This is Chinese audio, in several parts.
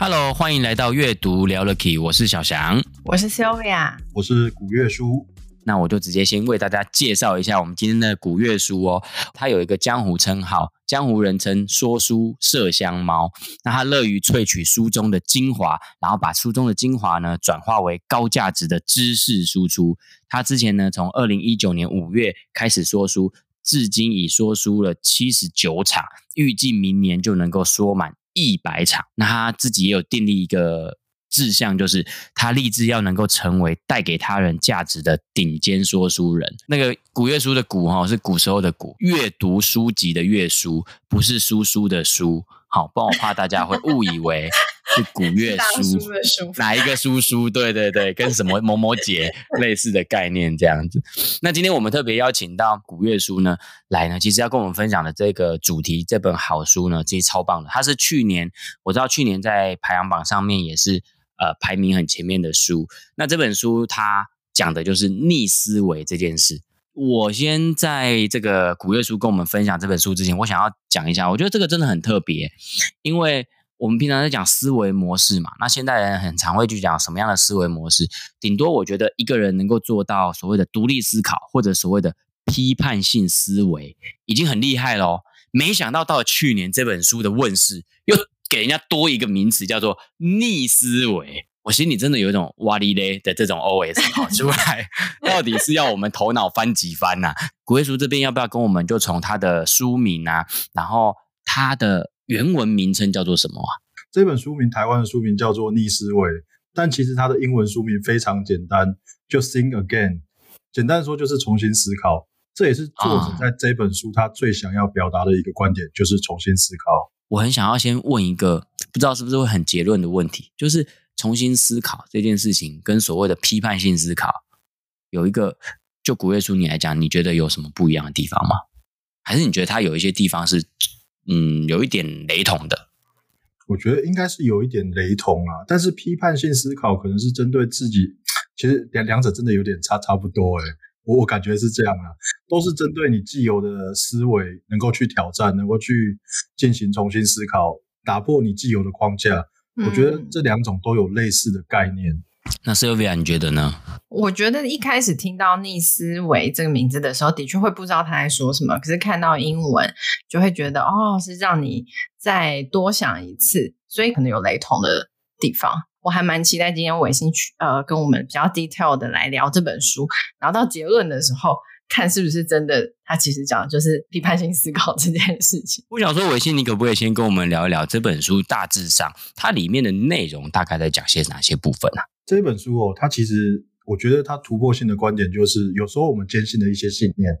Hello，欢迎来到阅读聊了 Key，我是小翔，我是 Sylvia，我是古月书。那我就直接先为大家介绍一下我们今天的古月书哦。它有一个江湖称号，江湖人称说书麝香猫。那它乐于萃取书中的精华，然后把书中的精华呢转化为高价值的知识输出。他之前呢从二零一九年五月开始说书，至今已说书了七十九场，预计明年就能够说满。一百场，那他自己也有订立一个志向，就是他立志要能够成为带给他人价值的顶尖说书人。那个古月书的古哈是古时候的古，阅读书籍的阅书，不是书书的书。好，不然我怕大家会误以为是古月书，书的书哪一个叔叔？对对对，跟什么某某姐 类似的概念这样子。那今天我们特别邀请到古月书呢来呢，其实要跟我们分享的这个主题，这本好书呢，其实超棒的。它是去年我知道去年在排行榜上面也是呃排名很前面的书。那这本书它讲的就是逆思维这件事。我先在这个古月书跟我们分享这本书之前，我想要讲一下，我觉得这个真的很特别，因为我们平常在讲思维模式嘛，那现代人很常会去讲什么样的思维模式，顶多我觉得一个人能够做到所谓的独立思考或者所谓的批判性思维，已经很厉害咯。没想到到去年这本书的问世，又给人家多一个名词叫做逆思维。我心里真的有一种哇哩嘞的这种 OS 跑出来，到底是要我们头脑翻几番呐、啊？古月书这边要不要跟我们就从他的书名啊，然后他的原文名称叫做什么啊？这本书名台湾的书名叫做《逆思维》，但其实它的英文书名非常简单，就 Think Again。简单说就是重新思考。这也是作者在这本书他最想要表达的一个观点，就是重新思考。我很想要先问一个不知道是不是会很结论的问题，就是。重新思考这件事情，跟所谓的批判性思考有一个，就古月书你来讲，你觉得有什么不一样的地方吗？还是你觉得它有一些地方是，嗯，有一点雷同的？我觉得应该是有一点雷同啊，但是批判性思考可能是针对自己，其实两两者真的有点差差不多诶、欸，我我感觉是这样啊，都是针对你既有的思维能够去挑战，能够去进行重新思考，打破你既有的框架。我觉得这两种都有类似的概念。嗯、那 Sylvia 你觉得呢？我觉得一开始听到“逆思维”这个名字的时候，的确会不知道他在说什么。可是看到英文，就会觉得哦，是让你再多想一次，所以可能有雷同的地方。我还蛮期待今天伟星去呃跟我们比较 detail 的来聊这本书，然后到结论的时候。看是不是真的，他其实讲的就是批判性思考这件事情。我想说，伟信，你可不可以先跟我们聊一聊这本书大致上它里面的内容，大概在讲些哪些部分呢、啊？这本书哦，它其实我觉得它突破性的观点就是，有时候我们坚信的一些信念，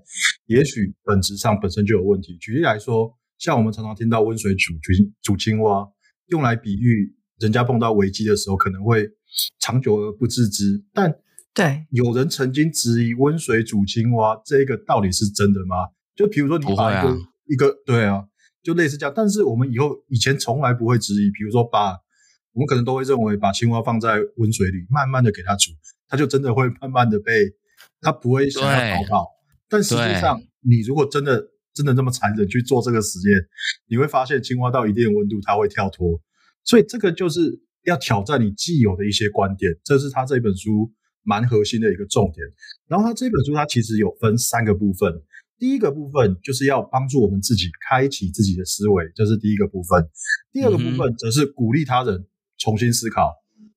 也许本质上本身就有问题。举例来说，像我们常常听到温水煮青煮青蛙，用来比喻人家碰到危机的时候可能会长久而不自知，但对，有人曾经质疑温水煮青蛙这个到底是真的吗？就比如说你把一个、啊、一个对啊，就类似这样。但是我们以后以前从来不会质疑，比如说把我们可能都会认为把青蛙放在温水里，慢慢的给它煮，它就真的会慢慢的被它不会想要逃跑。但实际上，你如果真的真的这么残忍去做这个实验，你会发现青蛙到一定的温度它会跳脱。所以这个就是要挑战你既有的一些观点，这是他这本书。蛮核心的一个重点，然后它这本书它其实有分三个部分，第一个部分就是要帮助我们自己开启自己的思维，这是第一个部分；第二个部分则是鼓励他人重新思考。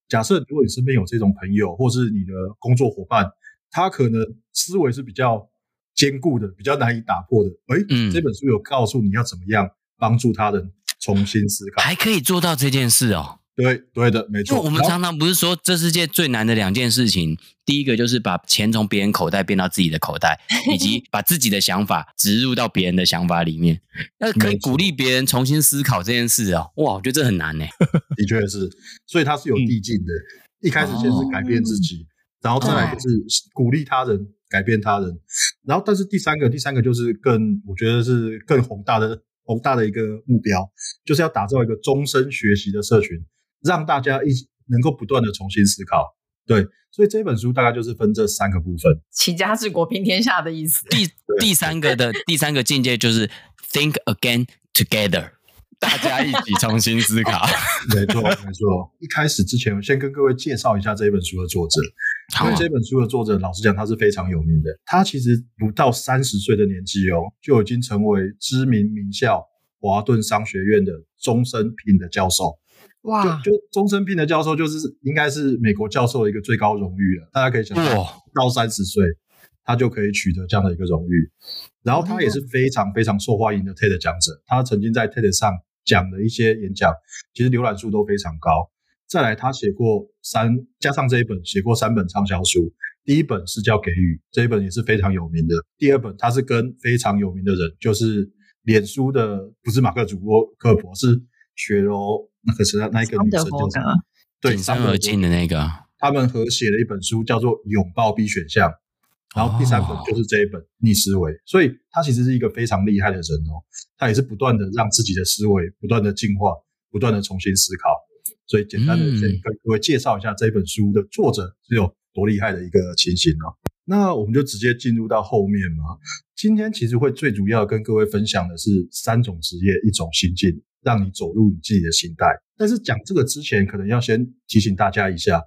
假设如果你身边有这种朋友，或是你的工作伙伴，他可能思维是比较坚固的，比较难以打破的，诶，嗯，这本书有告诉你要怎么样帮助他人重新思考，还可以做到这件事哦。对对的，没错。我们常常不是说这世界最难的两件事情，第一个就是把钱从别人口袋变到自己的口袋，以及把自己的想法植入到别人的想法里面。那可以鼓励别人重新思考这件事哦，哇，我觉得这很难呢。的确是，所以它是有递进的。一开始先是改变自己，哦、然后再来就是鼓励他人改变他人，然后但是第三个第三个就是更我觉得是更宏大的宏大的一个目标，就是要打造一个终身学习的社群，让大家一起能够不断的重新思考。对，所以这本书大概就是分这三个部分：齐家治国平天下的意思。第第三个的 第三个境界就是 think again together。大家一起重新思考，没错没错。一开始之前，我先跟各位介绍一下这一本书的作者。因为这本书的作者，老实讲，他是非常有名的。他其实不到三十岁的年纪哦，就已经成为知名名校华顿商学院的终身聘的教授。哇，就就终身聘的教授，就是应该是美国教授的一个最高荣誉了。大家可以想象，到三十岁，他就可以取得这样的一个荣誉。然后他也是非常非常受欢迎的 TED 讲者。他曾经在 TED 上。讲的一些演讲，其实浏览数都非常高。再来，他写过三，加上这一本，写过三本畅销书。第一本是叫《给予》，这一本也是非常有名的。第二本，他是跟非常有名的人，就是脸书的，不是马克·祖克伯，是雪柔，那可是那一个女生，就是对，三而进的那个。他们合写了一本书，叫做《拥抱 B 选项》。然后第三本就是这一本逆思维，所以他其实是一个非常厉害的人哦，他也是不断的让自己的思维不断的进化，不断的重新思考。所以简单的先跟各位介绍一下这本书的作者是有多厉害的一个情形哦。那我们就直接进入到后面嘛。今天其实会最主要跟各位分享的是三种职业，一种心境，让你走入你自己的心态。但是讲这个之前，可能要先提醒大家一下。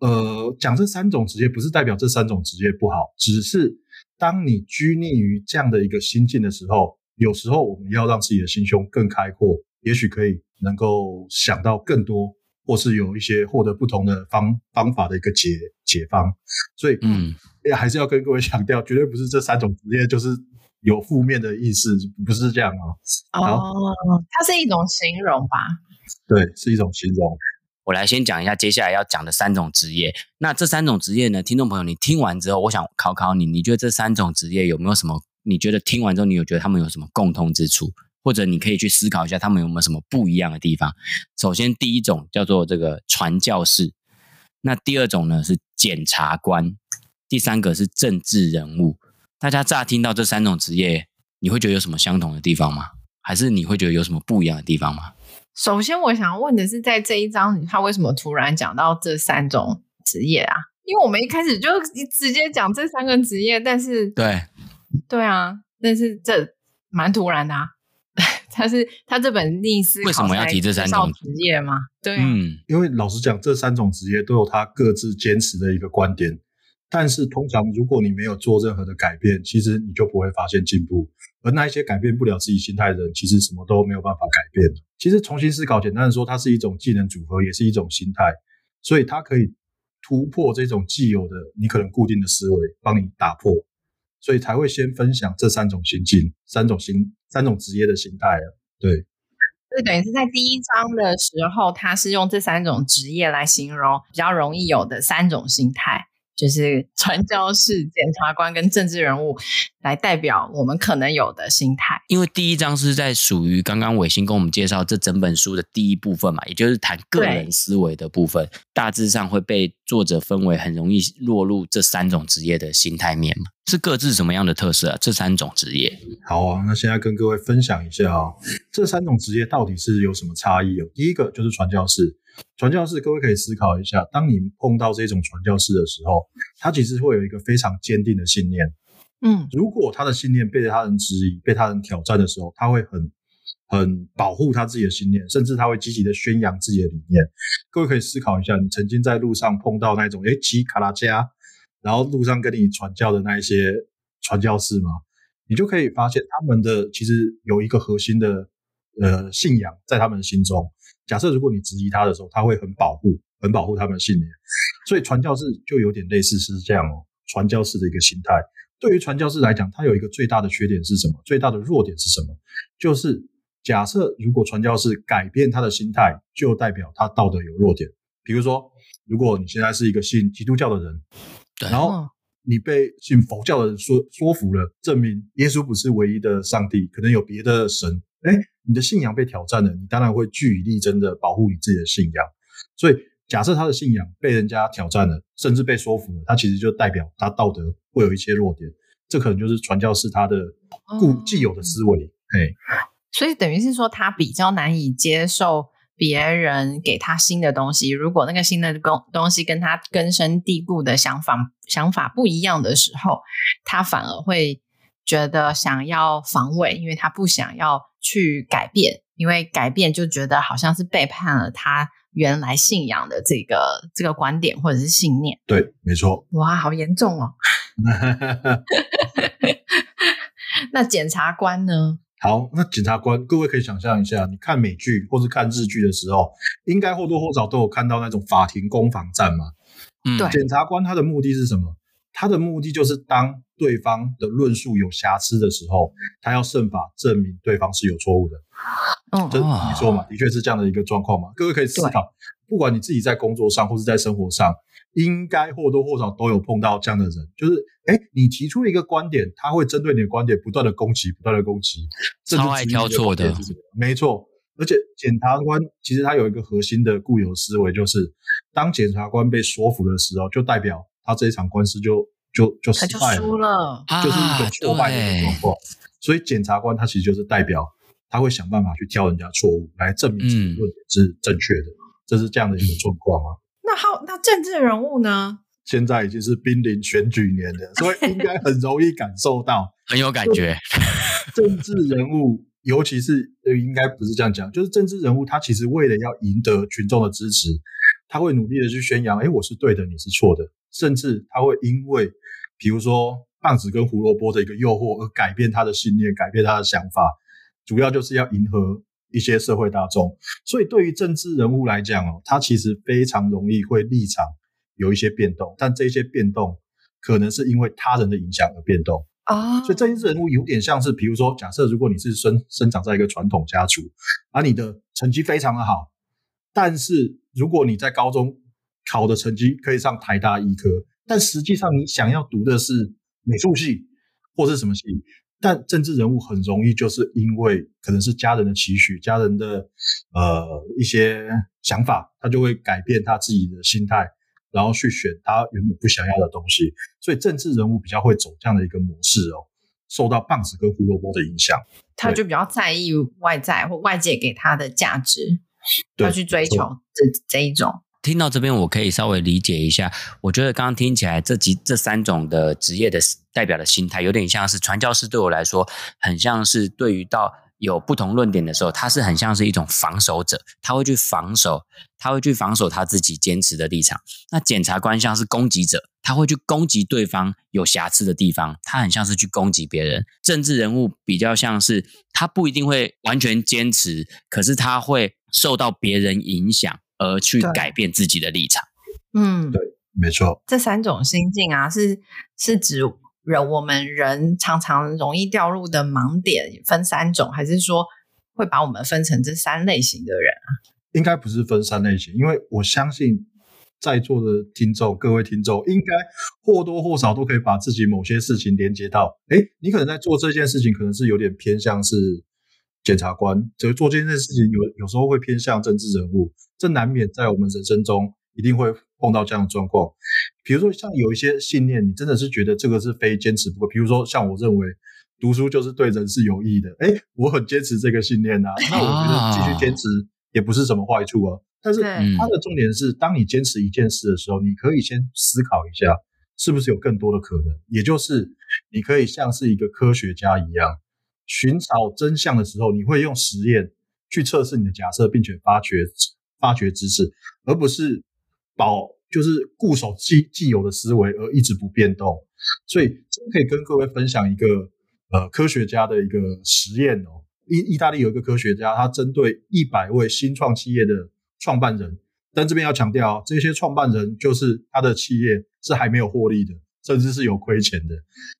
呃，讲这三种职业不是代表这三种职业不好，只是当你拘泥于这样的一个心境的时候，有时候我们要让自己的心胸更开阔，也许可以能够想到更多，或是有一些获得不同的方方法的一个解解方。所以，嗯，还是要跟各位强调，绝对不是这三种职业就是有负面的意思，不是这样哦。哦，它是一种形容吧？对，是一种形容。我来先讲一下接下来要讲的三种职业。那这三种职业呢，听众朋友，你听完之后，我想考考你，你觉得这三种职业有没有什么？你觉得听完之后，你有觉得他们有什么共通之处？或者你可以去思考一下，他们有没有什么不一样的地方？首先，第一种叫做这个传教士，那第二种呢是检察官，第三个是政治人物。大家乍听到这三种职业，你会觉得有什么相同的地方吗？还是你会觉得有什么不一样的地方吗？首先，我想问的是，在这一章里，他为什么突然讲到这三种职业啊？因为我们一开始就直接讲这三个职业，但是对对啊，但是这蛮突然的啊。他是他这本逆思为什么要提这三种职业吗？对啊，嗯，因为老实讲，这三种职业都有他各自坚持的一个观点。但是通常，如果你没有做任何的改变，其实你就不会发现进步。而那一些改变不了自己心态的人，其实什么都没有办法改变。其实重新思考，简单的说，它是一种技能组合，也是一种心态。所以它可以突破这种既有的你可能固定的思维，帮你打破。所以才会先分享这三种心境、三种心、三种职业的心态啊。对，就等于是在第一章的时候，他是用这三种职业来形容比较容易有的三种心态。就是传教士、检察官跟政治人物来代表我们可能有的心态。因为第一章是在属于刚刚伟星跟我们介绍这整本书的第一部分嘛，也就是谈个人思维的部分，大致上会被作者分为很容易落入这三种职业的心态面嘛。是各自什么样的特色啊？这三种职业。好啊，那现在跟各位分享一下啊、哦，这三种职业到底是有什么差异哦？第一个就是传教士。传教士，各位可以思考一下，当你碰到这种传教士的时候，他其实会有一个非常坚定的信念。嗯，如果他的信念被他人质疑、被他人挑战的时候，他会很很保护他自己的信念，甚至他会积极的宣扬自己的理念。各位可以思考一下，你曾经在路上碰到那种诶骑卡拉加，然后路上跟你传教的那一些传教士吗？你就可以发现，他们的其实有一个核心的呃信仰在他们的心中。假设如果你质疑他的时候，他会很保护、很保护他们的信念，所以传教士就有点类似是这样哦，传教士的一个心态。对于传教士来讲，他有一个最大的缺点是什么？最大的弱点是什么？就是假设如果传教士改变他的心态，就代表他道德有弱点。比如说，如果你现在是一个信基督教的人，然后你被信佛教的人说说服了，证明耶稣不是唯一的上帝，可能有别的神。诶，你的信仰被挑战了，你当然会据以力争的保护你自己的信仰。所以假设他的信仰被人家挑战了，甚至被说服了，他其实就代表他道德会有一些弱点，这可能就是传教士他的固既有的思维。嘿，所以等于是说，他比较难以接受别人给他新的东西。如果那个新的东东西跟他根深蒂固的想法想法不一样的时候，他反而会觉得想要防卫，因为他不想要去改变，因为改变就觉得好像是背叛了他原来信仰的这个这个观点或者是信念。对，没错。哇，好严重哦。那检察官呢？好，那检察官，各位可以想象一下，你看美剧或是看日剧的时候，应该或多或少都有看到那种法庭攻防战嘛。嗯，对。检察官他的目的是什么？他的目的就是当对方的论述有瑕疵的时候，他要设法证明对方是有错误的。嗯，这你说嘛，的确是这样的一个状况嘛。各位可以思考，不管你自己在工作上或是在生活上。应该或多或少都有碰到这样的人，就是，哎，你提出了一个观点，他会针对你的观点不断的攻击，不断的攻击，超爱挑错的，没错。而且检察官其实他有一个核心的固有思维，就是当检察官被说服的时候，就代表他这一场官司就就就失败了，就输了，就是一个挫败的状况。所以检察官他其实就是代表他会想办法去挑人家错误，来证明自己论点是正确的，嗯、这是这样的一个状况吗？那好，那政治人物呢？现在已经是濒临选举年了，所以应该很容易感受到，很有感觉。政治人物，尤其是呃，应该不是这样讲，就是政治人物，他其实为了要赢得群众的支持，他会努力的去宣扬，哎，我是对的，你是错的，甚至他会因为，比如说棒子跟胡萝卜的一个诱惑而改变他的信念，改变他的想法，主要就是要迎合。一些社会大众，所以对于政治人物来讲哦，他其实非常容易会立场有一些变动，但这些变动可能是因为他人的影响而变动啊。所以政治人物有点像是，比如说，假设如果你是生生长在一个传统家族，而你的成绩非常的好，但是如果你在高中考的成绩可以上台大医科，但实际上你想要读的是美术系或是什么系。但政治人物很容易就是因为可能是家人的期许、家人的呃一些想法，他就会改变他自己的心态，然后去选他原本不想要的东西。所以政治人物比较会走这样的一个模式哦，受到棒子跟胡萝卜的影响，他就比较在意外在或外界给他的价值，要去追求这这一种。听到这边，我可以稍微理解一下。我觉得刚刚听起来，这几这三种的职业的代表的心态，有点像是传教士。对我来说，很像是对于到有不同论点的时候，他是很像是一种防守者，他会去防守，他会去防守他自己坚持的立场。那检察官像是攻击者，他会去攻击对方有瑕疵的地方，他很像是去攻击别人。政治人物比较像是他不一定会完全坚持，可是他会受到别人影响。而去改变自己的立场，嗯，对，没错。这三种心境啊，是是指人我们人常常容易掉入的盲点，分三种，还是说会把我们分成这三类型的人啊？应该不是分三类型，因为我相信在座的听众，各位听众应该或多或少都可以把自己某些事情连接到。哎，你可能在做这件事情，可能是有点偏向是。检察官就做这件事情有，有有时候会偏向政治人物，这难免在我们人生中一定会碰到这样的状况。比如说，像有一些信念，你真的是觉得这个是非坚持不可。比如说，像我认为读书就是对人是有益的，哎，我很坚持这个信念呐、啊。那我觉得继续坚持也不是什么坏处啊。但是它的重点是，当你坚持一件事的时候，你可以先思考一下，是不是有更多的可能，也就是你可以像是一个科学家一样。寻找真相的时候，你会用实验去测试你的假设，并且发掘发掘知识，而不是保就是固守既既有的思维而一直不变动。所以，这可以跟各位分享一个呃科学家的一个实验哦。意意大利有一个科学家，他针对一百位新创企业的创办人，但这边要强调哦，这些创办人就是他的企业是还没有获利的。甚至是有亏钱的，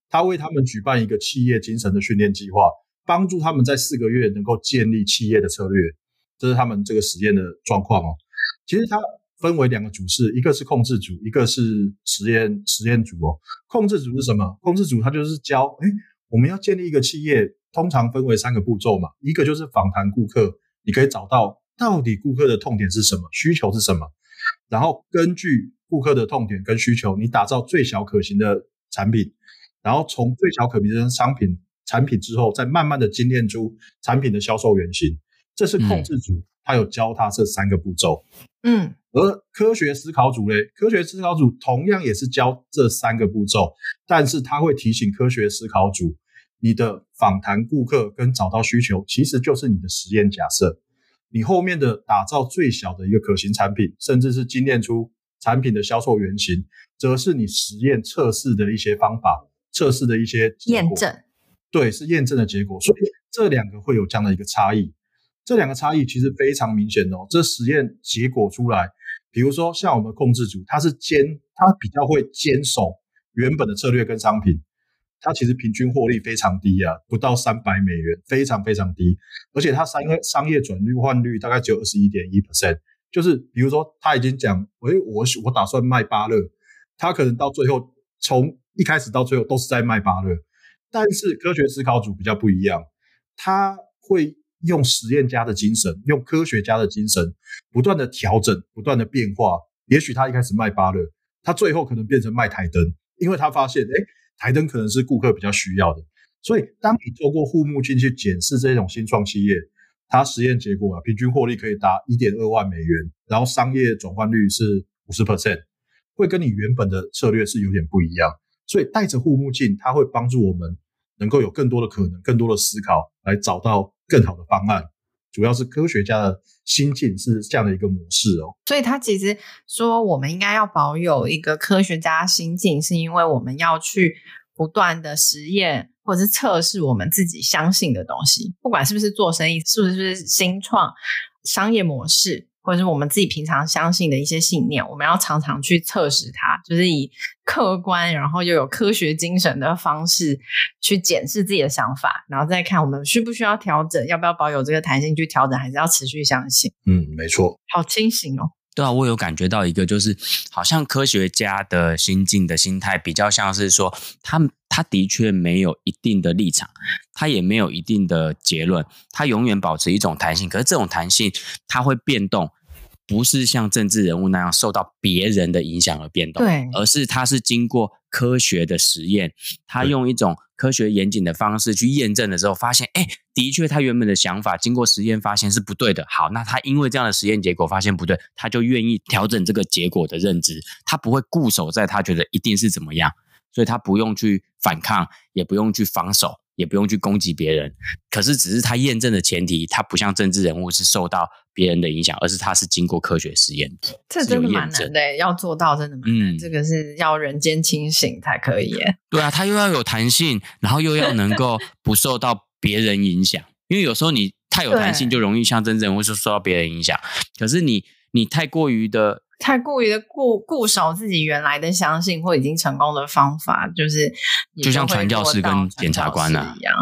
他为他们举办一个企业精神的训练计划，帮助他们在四个月能够建立企业的策略。这是他们这个实验的状况哦。其实它分为两个组式，一个是控制组，一个是实验实验组哦。控制组是什么？控制组它就是教，诶，我们要建立一个企业，通常分为三个步骤嘛。一个就是访谈顾客，你可以找到到底顾客的痛点是什么，需求是什么。然后根据顾客的痛点跟需求，你打造最小可行的产品，然后从最小可行的商品产品之后，再慢慢的精炼出产品的销售原型。这是控制组，他有教他这三个步骤。嗯，而科学思考组嘞，科学思考组同样也是教这三个步骤，但是他会提醒科学思考组，你的访谈顾客跟找到需求，其实就是你的实验假设。你后面的打造最小的一个可行产品，甚至是精炼出产品的销售原型，则是你实验测试的一些方法，测试的一些验证。对，是验证的结果。所以这两个会有这样的一个差异。这两个差异其实非常明显哦。这实验结果出来，比如说像我们控制组，它是坚，它比较会坚守原本的策略跟商品。它其实平均获利非常低啊，不到三百美元，非常非常低。而且它商业商业转换率大概只有二十一点一 percent，就是比如说他已经讲，哎，我我打算卖芭乐，他可能到最后从一开始到最后都是在卖芭乐。但是科学思考组比较不一样，他会用实验家的精神，用科学家的精神，不断的调整，不断的变化。也许他一开始卖芭乐，他最后可能变成卖台灯，因为他发现，哎。台灯可能是顾客比较需要的，所以当你透过护目镜去检视这种新创企业，它实验结果啊，平均获利可以达一点二万美元，然后商业转换率是五十 percent，会跟你原本的策略是有点不一样。所以戴着护目镜，它会帮助我们能够有更多的可能，更多的思考，来找到更好的方案。主要是科学家的心境是这样的一个模式哦，所以他其实说我们应该要保有一个科学家心境，是因为我们要去不断的实验或者是测试我们自己相信的东西，不管是不是做生意，是不是新创商业模式。或者是我们自己平常相信的一些信念，我们要常常去测试它，就是以客观，然后又有科学精神的方式去检视自己的想法，然后再看我们需不需要调整，要不要保有这个弹性去调整，还是要持续相信。嗯，没错。好清醒哦。对啊，我有感觉到一个，就是好像科学家的心境的心态，比较像是说，他他的确没有一定的立场，他也没有一定的结论，他永远保持一种弹性。可是这种弹性，它会变动。不是像政治人物那样受到别人的影响而变动，对，而是他是经过科学的实验，他用一种科学严谨的方式去验证的时候，发现，哎，的确他原本的想法经过实验发现是不对的。好，那他因为这样的实验结果发现不对，他就愿意调整这个结果的认知，他不会固守在他觉得一定是怎么样，所以他不用去反抗，也不用去防守。也不用去攻击别人，可是只是他验证的前提，他不像政治人物是受到别人的影响，而是他是经过科学实验的。这真的蛮难的，要做到真的蛮难。嗯，这个是要人间清醒才可以耶。对啊，他又要有弹性，然后又要 能够不受到别人影响，因为有时候你太有弹性，就容易像政治人物是受到别人影响。可是你你太过于的。太过于的固固守自己原来的相信或已经成功的方法，就是就像传教士跟检察官啊一样。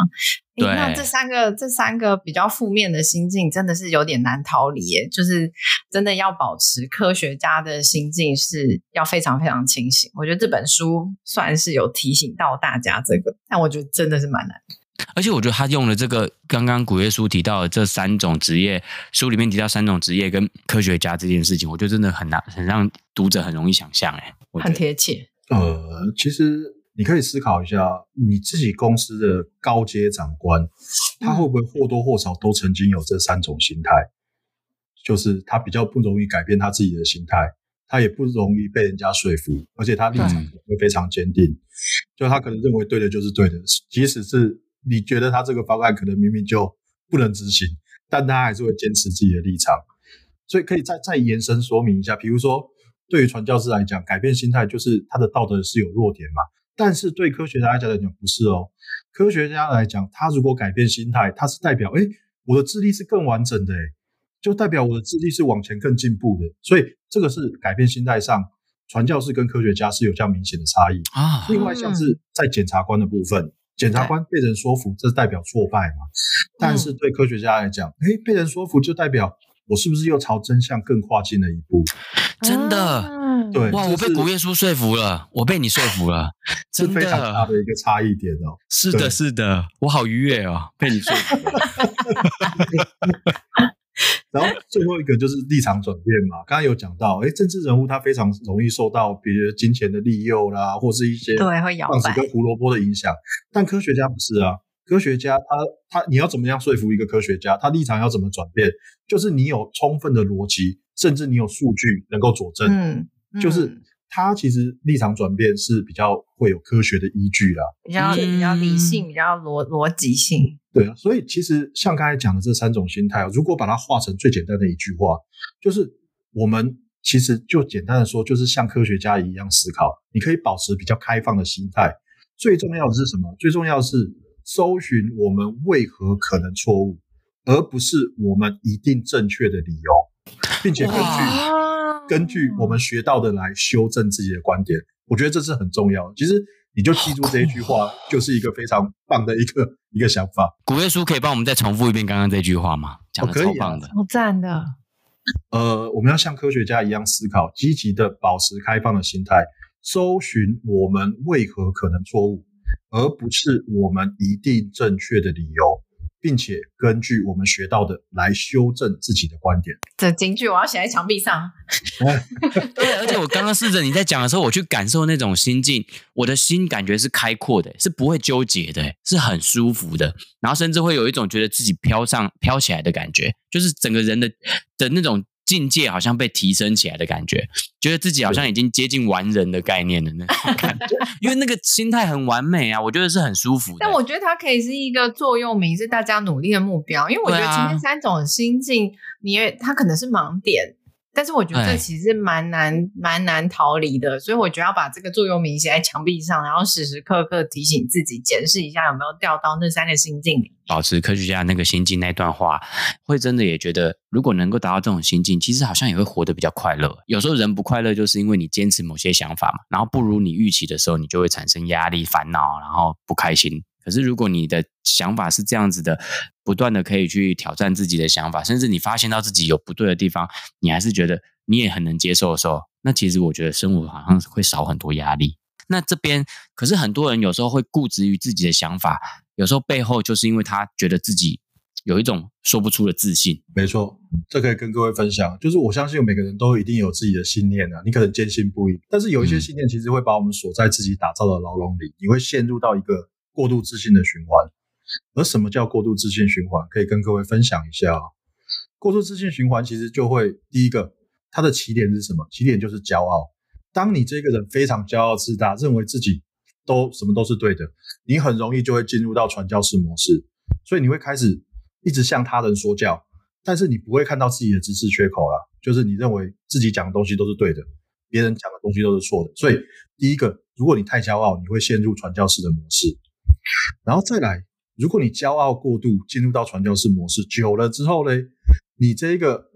对，那这三个这三个比较负面的心境，真的是有点难逃离耶。就是真的要保持科学家的心境，是要非常非常清醒。我觉得这本书算是有提醒到大家这个，但我觉得真的是蛮难的。而且我觉得他用了这个刚刚古月书提到的这三种职业，书里面提到三种职业跟科学家这件事情，我觉得真的很难，很让读者很容易想象，哎，很贴切。呃，其实你可以思考一下，你自己公司的高阶长官，他会不会或多或少都曾经有这三种心态？就是他比较不容易改变他自己的心态，他也不容易被人家说服，而且他立场会非常坚定，就他可能认为对的就是对的，即使是。你觉得他这个方案可能明明就不能执行，但他还是会坚持自己的立场，所以可以再再延伸说明一下，比如说对于传教士来讲，改变心态就是他的道德是有弱点嘛，但是对科学家来讲不是哦，科学家来讲，他如果改变心态，他是代表诶，我的智力是更完整的诶，就代表我的智力是往前更进步的，所以这个是改变心态上，传教士跟科学家是有这样明显的差异啊。另外像是在检察官的部分。检察官被人说服，这代表挫败嘛？但是对科学家来讲，诶，被人说服就代表我是不是又朝真相更跨进了一步？真的，对，哇，我被古月书说服了，我被你说服了，真的，非常大的一个差异点哦。是的，是的，我好愉悦哦，被你说服了。然后最后一个就是立场转变嘛，刚刚有讲到，哎，政治人物他非常容易受到比如金钱的利诱啦，或是一些对会摇摆跟胡萝卜的影响，但科学家不是啊。科学家他他你要怎么样说服一个科学家？他立场要怎么转变？就是你有充分的逻辑，甚至你有数据能够佐证。嗯，嗯就是他其实立场转变是比较会有科学的依据啦，比较比较理性，比较逻逻辑性。对啊，所以其实像刚才讲的这三种心态，如果把它化成最简单的一句话，就是我们其实就简单的说，就是像科学家一样思考。你可以保持比较开放的心态。最重要的是什么？最重要的是。搜寻我们为何可能错误，而不是我们一定正确的理由，并且根据根据我们学到的来修正自己的观点。我觉得这是很重要的。其实你就记住这一句话，就是一个非常棒的一个一个想法。古月叔可以帮我们再重复一遍刚刚这句话吗？讲的超棒的，好赞的。呃，我们要像科学家一样思考，积极的保持开放的心态，搜寻我们为何可能错误。而不是我们一定正确的理由，并且根据我们学到的来修正自己的观点。这金句我要写在墙壁上。对，而且我刚刚试着你在讲的时候，我去感受那种心境，我的心感觉是开阔的，是不会纠结的，是很舒服的，然后甚至会有一种觉得自己飘上飘起来的感觉，就是整个人的的那种。境界好像被提升起来的感觉，觉得自己好像已经接近完人的概念的那种感觉，因为那个心态很完美啊，我觉得是很舒服的。但我觉得它可以是一个座右铭，是大家努力的目标。因为我觉得前面三种心境，你也它可能是盲点。但是我觉得这其实蛮难、蛮难逃离的，所以我觉得要把这个座右铭写在墙壁上，然后时时刻刻提醒自己，检视一下有没有掉到那三个心境里。保持科学家那个心境那段话，会真的也觉得，如果能够达到这种心境，其实好像也会活得比较快乐。有时候人不快乐，就是因为你坚持某些想法嘛，然后不如你预期的时候，你就会产生压力、烦恼，然后不开心。可是，如果你的想法是这样子的，不断的可以去挑战自己的想法，甚至你发现到自己有不对的地方，你还是觉得你也很能接受的时候，那其实我觉得生活好像会少很多压力。那这边，可是很多人有时候会固执于自己的想法，有时候背后就是因为他觉得自己有一种说不出的自信。没错，这可以跟各位分享，就是我相信每个人都一定有自己的信念啊，你可能坚信不疑，但是有一些信念其实会把我们锁在自己打造的牢笼里，你会陷入到一个。过度自信的循环，而什么叫过度自信循环？可以跟各位分享一下啊。过度自信循环其实就会第一个，它的起点是什么？起点就是骄傲。当你这个人非常骄傲自大，认为自己都什么都是对的，你很容易就会进入到传教士模式，所以你会开始一直向他人说教，但是你不会看到自己的知识缺口了，就是你认为自己讲的东西都是对的，别人讲的东西都是错的。所以第一个，如果你太骄傲，你会陷入传教士的模式。然后再来，如果你骄傲过度，进入到传教士模式久了之后呢，你这个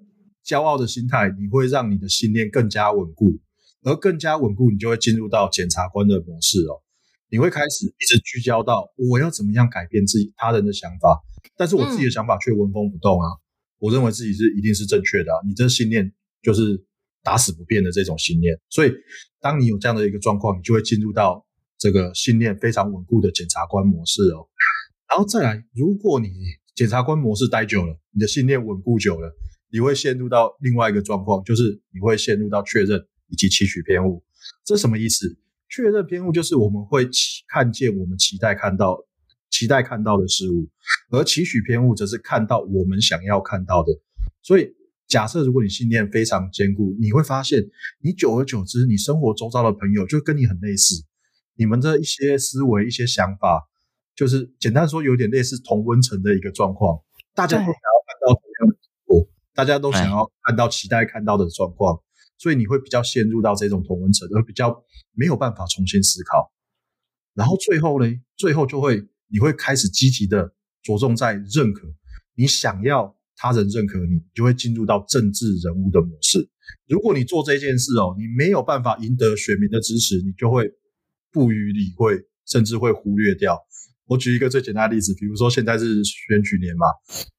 骄傲的心态，你会让你的信念更加稳固，而更加稳固，你就会进入到检察官的模式哦。你会开始一直聚焦到我要怎么样改变自己他人的想法，但是我自己的想法却纹风不动啊。我认为自己是一定是正确的啊，你这信念就是打死不变的这种信念。所以，当你有这样的一个状况，你就会进入到。这个信念非常稳固的检察官模式哦，然后再来，如果你检察官模式待久了，你的信念稳固久了，你会陷入到另外一个状况，就是你会陷入到确认以及期许偏误。这什么意思？确认偏误就是我们会看见我们期待看到、期待看到的事物，而期许偏误则是看到我们想要看到的。所以，假设如果你信念非常坚固，你会发现，你久而久之，你生活周遭的朋友就跟你很类似。你们的一些思维、一些想法，就是简单说，有点类似同温层的一个状况。大家都想要看到同样的结果，大家都想要看到期待看到的状况，所以你会比较陷入到这种同温层，而比较没有办法重新思考。然后最后呢，最后就会你会开始积极的着重在认可，你想要他人认可你，就会进入到政治人物的模式。如果你做这件事哦，你没有办法赢得选民的支持，你就会。不予理会，甚至会忽略掉。我举一个最简单的例子，比如说现在是选举年嘛，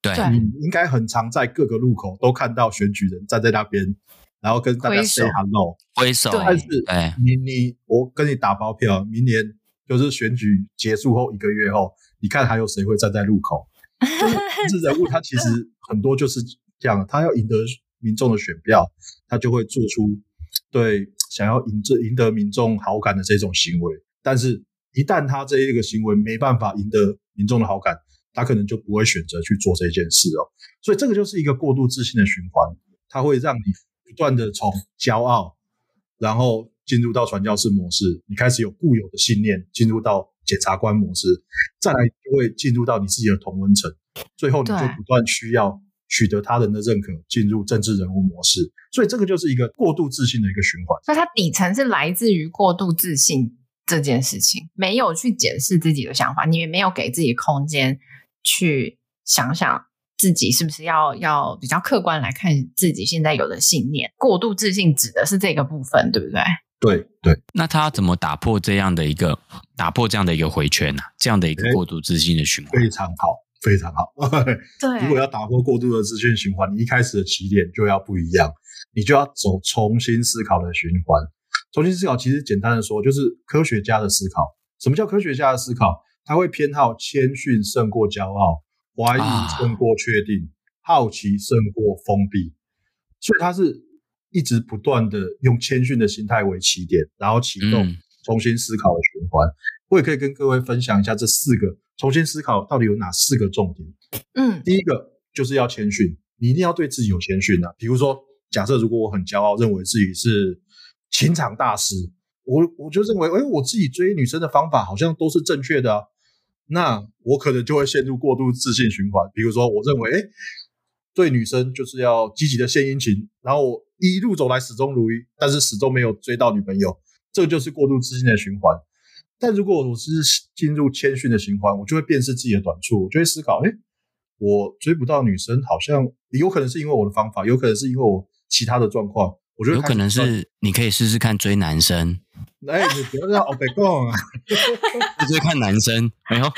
对，你应该很常在各个路口都看到选举人站在那边，然后跟大家 say hello，挥手。但是，你你我跟你打包票，明年就是选举结束后一个月后，你看还有谁会站在路口？政治人物他其实 很多就是这样，他要赢得民众的选票，他就会做出对想要赢这赢得民众好感的这种行为。但是，一旦他这一个行为没办法赢得民众的好感，他可能就不会选择去做这件事哦。所以，这个就是一个过度自信的循环，它会让你不断的从骄傲，然后进入到传教士模式，你开始有固有的信念，进入到检察官模式，再来就会进入到你自己的同温层，最后你就不断需要取得他人的认可，进入政治人物模式。所以，这个就是一个过度自信的一个循环。所以，它底层是来自于过度自信这件事情，没有去检视自己的想法，你也没有给自己空间。去想想自己是不是要要比较客观来看自己现在有的信念，过度自信指的是这个部分，对不对？对对。那他怎么打破这样的一个打破这样的一个回圈呢、啊？这样的一个过度自信的循环？非常好，非常好。对，如果要打破过度的自信循环，你一开始的起点就要不一样，你就要走重新思考的循环。重新思考其实简单的说，就是科学家的思考。什么叫科学家的思考？他会偏好谦逊胜过骄傲，怀疑胜过确定，啊、好奇胜过封闭，所以他是一直不断的用谦逊的心态为起点，然后启动重新思考的循环。嗯、我也可以跟各位分享一下这四个重新思考到底有哪四个重点。嗯，第一个就是要谦逊，你一定要对自己有谦逊啊。比如说，假设如果我很骄傲，认为自己是情场大师，我我就认为，哎，我自己追女生的方法好像都是正确的啊。那我可能就会陷入过度自信循环。比如说，我认为，哎，对女生就是要积极的献殷勤，然后我一路走来始终如一，但是始终没有追到女朋友，这就是过度自信的循环。但如果我是进入谦逊的循环，我就会辨识自己的短处，我就会思考，哎，我追不到女生，好像有可能是因为我的方法，有可能是因为我其他的状况。我觉得有可能是你可以试试看追男生。哎，你不要让欧北讲啊！你追看男生，哎呦，哎，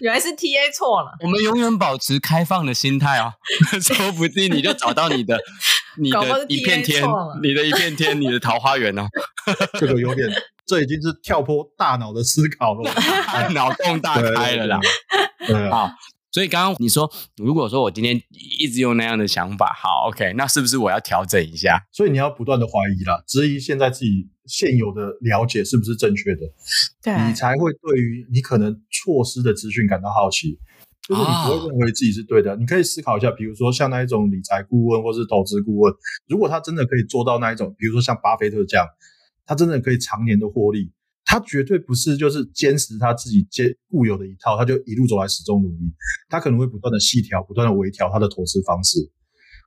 原来是 TA 错了。我们永远保持开放的心态哦，说不定你就找到你的，你的一片天，你的一片天，你的桃花源哦。这个有点，这已经是跳脱大脑的思考了，脑洞大开了啦。好。所以刚刚你说，如果说我今天一直用那样的想法，好，OK，那是不是我要调整一下？所以你要不断的怀疑啦，质疑现在自己现有的了解是不是正确的，对，你才会对于你可能错失的资讯感到好奇，就是你不会认为自己是对的。哦、你可以思考一下，比如说像那一种理财顾问或是投资顾问，如果他真的可以做到那一种，比如说像巴菲特这样，他真的可以常年的获利。他绝对不是就是坚持他自己坚固有的一套，他就一路走来始终如一。他可能会不断的细调，不断的微调他的投资方式，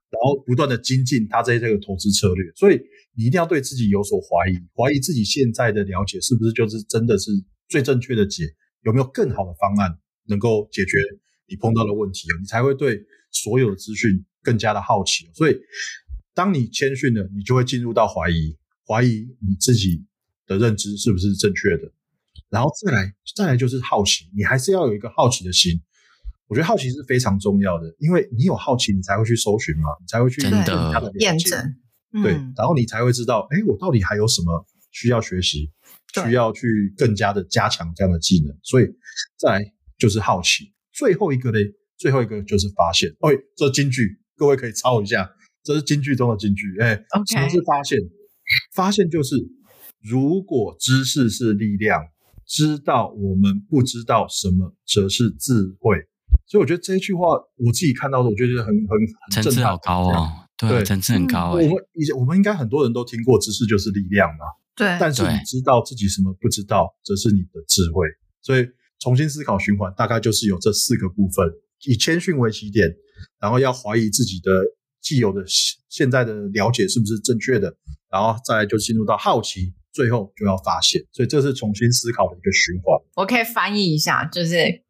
然后不断的精进他这这个投资策略。所以你一定要对自己有所怀疑，怀疑自己现在的了解是不是就是真的是最正确的解，有没有更好的方案能够解决你碰到的问题，你才会对所有的资讯更加的好奇。所以当你谦逊了，你就会进入到怀疑，怀疑你自己。的认知是不是正确的？然后再来，再来就是好奇，你还是要有一个好奇的心。我觉得好奇是非常重要的，因为你有好奇，你才会去搜寻嘛，你才会去真的验证。对，然后你才会知道，哎，我到底还有什么需要学习，需要去更加的加强这样的技能。所以，再来就是好奇。最后一个呢，最后一个就是发现。哎，这金句，各位可以抄一下，这是金句中的金句。哎.什么是发现？发现就是。如果知识是力量，知道我们不知道什么，则是智慧。所以我觉得这一句话，我自己看到的，我觉得很很很层次好高哦。对，层次很高。我们以前我们应该很多人都听过，知识就是力量嘛。对。但是你知道自己什么不知道，则是你的智慧。所以重新思考循环，大概就是有这四个部分：以谦逊为起点，然后要怀疑自己的既有的现在的了解是不是正确的，然后再来就进入到好奇。最后就要发现，所以这是重新思考的一个循环。我可以翻译一下，就是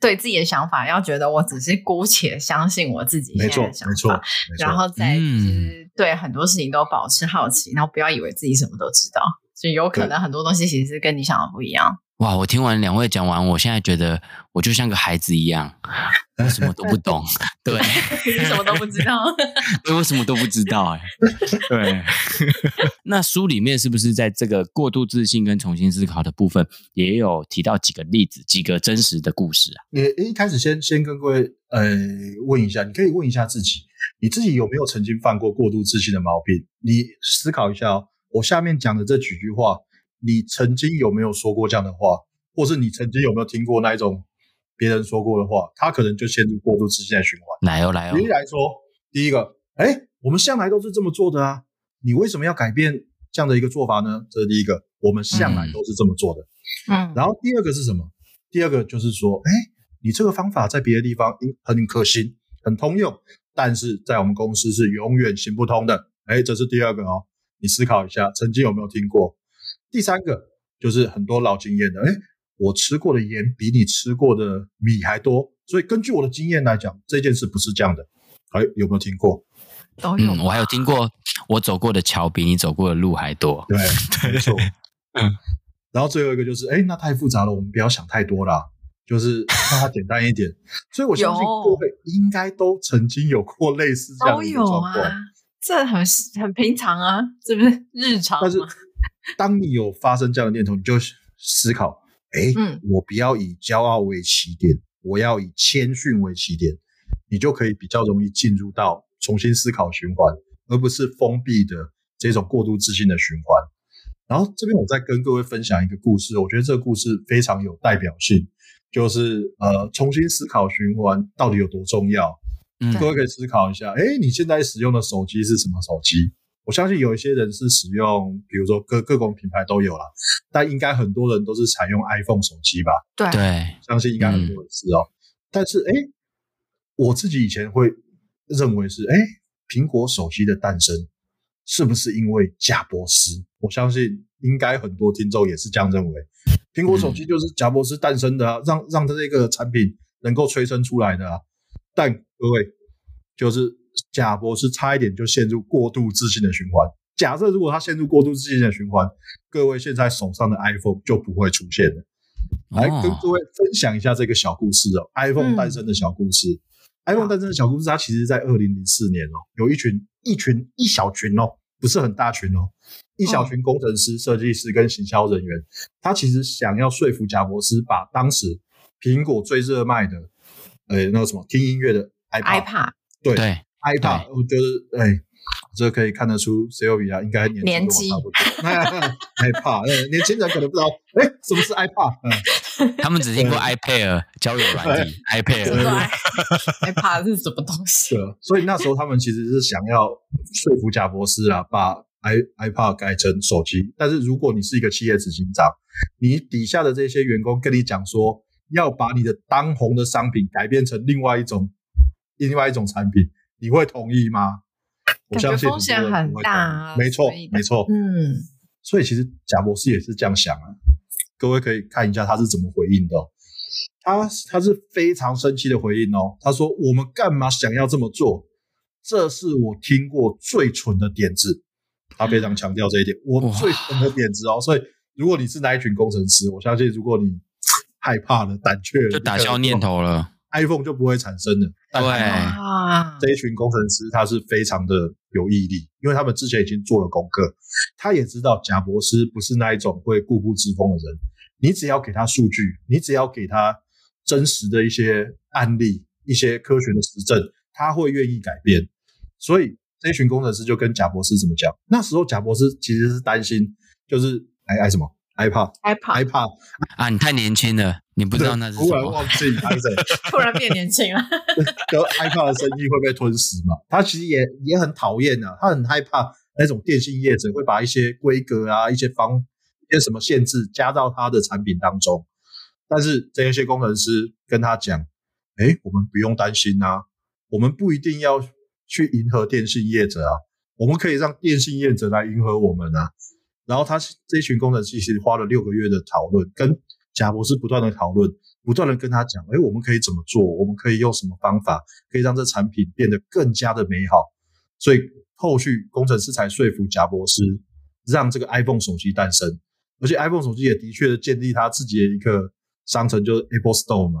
对自己的想法要觉得我只是姑且相信我自己现在的想法，没错，没错，然后再就是对很多事情都保持好奇，然后不要以为自己什么都知道，所以有可能很多东西其实是跟你想的不一样。哇！我听完两位讲完，我现在觉得我就像个孩子一样，我什么都不懂。对，你什么都不知道。对，我什么都不知道哎。对。那书里面是不是在这个过度自信跟重新思考的部分，也有提到几个例子、几个真实的故事啊？你一开始先先跟各位呃问一下，你可以问一下自己，你自己有没有曾经犯过过度自信的毛病？你思考一下哦。我下面讲的这几句话。你曾经有没有说过这样的话，或是你曾经有没有听过那一种别人说过的话？他可能就陷入过度自信的循环。来哦，来哦。举例来说，第一个，哎，我们向来都是这么做的啊，你为什么要改变这样的一个做法呢？这是第一个，我们向来都是这么做的。嗯。然后第二个是什么？第二个就是说，哎，你这个方法在别的地方很可行，很通用，但是在我们公司是永远行不通的。哎，这是第二个哦。你思考一下，曾经有没有听过？第三个就是很多老经验的，哎，我吃过的盐比你吃过的米还多，所以根据我的经验来讲，这件事不是这样的。哎，有没有听过？都有。嗯，我还有听过，我走过的桥比你走过的路还多。对，没错。嗯。然后最后一个就是，哎，那太复杂了，我们不要想太多啦，就是让它简单一点。所以我相信各位应该都曾经有过类似这样的状况。都有啊，这很很平常啊，是不是日常？但是。当你有发生这样的念头，你就思考：哎，嗯，我不要以骄傲为起点，我要以谦逊为起点，你就可以比较容易进入到重新思考循环，而不是封闭的这种过度自信的循环。然后这边我再跟各位分享一个故事，我觉得这个故事非常有代表性，就是呃，重新思考循环到底有多重要？嗯，各位可以思考一下：哎，你现在使用的手机是什么手机？我相信有一些人是使用，比如说各各种品牌都有啦，但应该很多人都是采用 iPhone 手机吧？对，相信应该很多人是哦。嗯、但是，哎，我自己以前会认为是，哎，苹果手机的诞生是不是因为贾伯斯？我相信应该很多听众也是这样认为，苹果手机就是贾伯斯诞生的啊，嗯、让让他这个产品能够催生出来的啊。但各位，就是。贾博士差一点就陷入过度自信的循环。假设如果他陷入过度自信的循环，各位现在手上的 iPhone 就不会出现了。来跟各位分享一下这个小故事哦，iPhone 诞生的小故事。嗯、iPhone 诞生的小故事，它其实在二零零四年哦，有一群一群一小群哦，不是很大群哦，一小群工程师、设计师跟行销人员，他其实想要说服贾博士把当时苹果最热卖的，呃，那个什么听音乐的 iPod，, iPod 对。对 iPad，我觉得，哎，这可以看得出 Sylvia 应该年纪差不多。iPad，年轻人可能不知道，哎，什么是 iPad？他们只听过 iPad 交友软体，iPad。iPad 是什么东西？对，所以那时候他们其实是想要说服贾博士啊，把 i iPad 改成手机。但是如果你是一个企业执行长，你底下的这些员工跟你讲说，要把你的当红的商品改变成另外一种另外一种产品。你会同意吗？我相信风险很大啊。没错，没错。嗯，所以其实贾博士也是这样想啊。各位可以看一下他是怎么回应的哦。他他是非常生气的回应哦。他说：“我们干嘛想要这么做？这是我听过最蠢的点子。”他非常强调这一点，我最蠢的点子哦。所以如果你是那一群工程师，我相信如果你害怕了、胆怯了，就打消念头了。iPhone 就不会产生了。但对啊，这一群工程师他是非常的有毅力，因为他们之前已经做了功课，他也知道贾博士不是那一种会固步自封的人。你只要给他数据，你只要给他真实的一些案例、一些科学的实证，他会愿意改变。所以这一群工程师就跟贾博士怎么讲？那时候贾博士其实是担心，就是哎哎什么？iPad，iPad 啊！你太年轻了，你不知道那是什么。突然忘记他是谁，突然变年轻了。得 iPad 的生意会被吞噬嘛？他其实也也很讨厌啊，他很害怕那种电信业者会把一些规格啊、一些方、一些什么限制加到他的产品当中。但是这些工程师跟他讲：“哎，我们不用担心啊，我们不一定要去迎合电信业者啊，我们可以让电信业者来迎合我们啊。”然后他这一群工程师其实花了六个月的讨论，跟贾博士不断的讨论，不断的跟他讲，哎，我们可以怎么做？我们可以用什么方法，可以让这产品变得更加的美好？所以后续工程师才说服贾博士，让这个 iPhone 手机诞生。而且 iPhone 手机也的确建立他自己的一个商城，就是 Apple Store 嘛，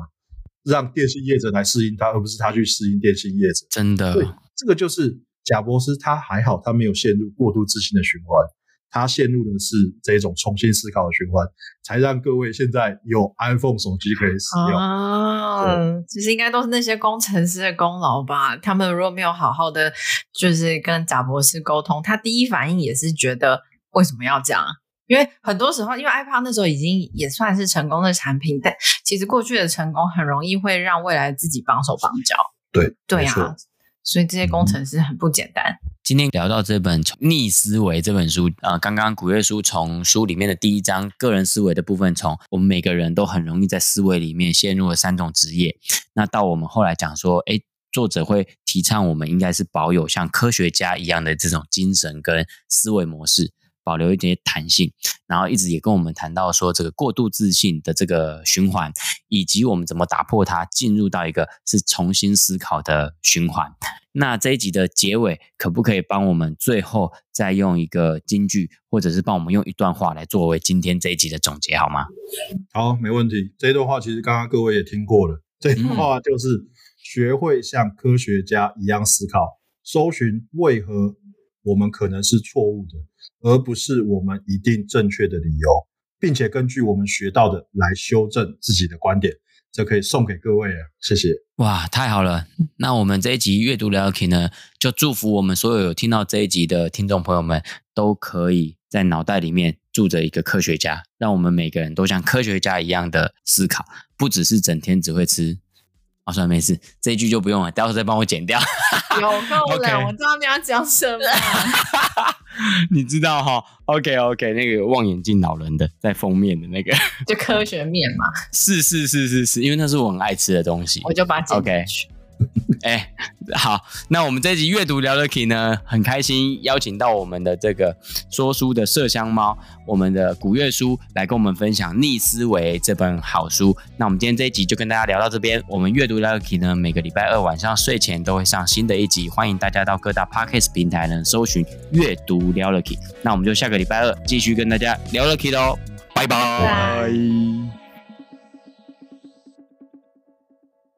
让电信业者来适应它，而不是他去适应电信业者。真的，对，这个就是贾博士，他还好，他没有陷入过度自信的循环。他陷入的是这种重新思考的循环，才让各位现在有 iPhone 手机可以使用。啊，其实应该都是那些工程师的功劳吧？他们如果没有好好的就是跟贾博士沟通，他第一反应也是觉得为什么要这样？因为很多时候，因为 iPad 那时候已经也算是成功的产品，但其实过去的成功很容易会让未来自己绑手绑脚。对，对啊。所以这些工程师很不简单。嗯、今天聊到这本《逆思维》这本书，呃，刚刚古月书从书里面的第一章个人思维的部分，从我们每个人都很容易在思维里面陷入了三种职业，那到我们后来讲说，哎，作者会提倡我们应该是保有像科学家一样的这种精神跟思维模式。保留一些弹性，然后一直也跟我们谈到说这个过度自信的这个循环，以及我们怎么打破它，进入到一个是重新思考的循环。那这一集的结尾，可不可以帮我们最后再用一个金句，或者是帮我们用一段话来作为今天这一集的总结，好吗？好，没问题。这一段话其实刚刚各位也听过了，这段话就是学会像科学家一样思考，搜寻为何我们可能是错误的。而不是我们一定正确的理由，并且根据我们学到的来修正自己的观点，这可以送给各位啊！谢谢。哇，太好了！那我们这一集阅读聊聊 King 呢，就祝福我们所有有听到这一集的听众朋友们，都可以在脑袋里面住着一个科学家，让我们每个人都像科学家一样的思考，不只是整天只会吃。哦，算了，没事，这一句就不用了，待会再帮我剪掉。有够冷.我知道你要讲什么。你知道哈？OK OK，那个望远镜老人的在封面的那个，就科学面嘛。是是是是是，因为那是我很爱吃的东西，我就把它剪 OK。哎、好，那我们这集阅读聊了 k 呢，很开心邀请到我们的这个说书的麝香猫，我们的古月书来跟我们分享《逆思维》这本好书。那我们今天这一集就跟大家聊到这边。我们阅读聊了 k 呢，每个礼拜二晚上睡前都会上新的一集，欢迎大家到各大 Podcast 平台呢搜寻阅读聊了 k。那我们就下个礼拜二继续跟大家聊了 k 喽，拜拜。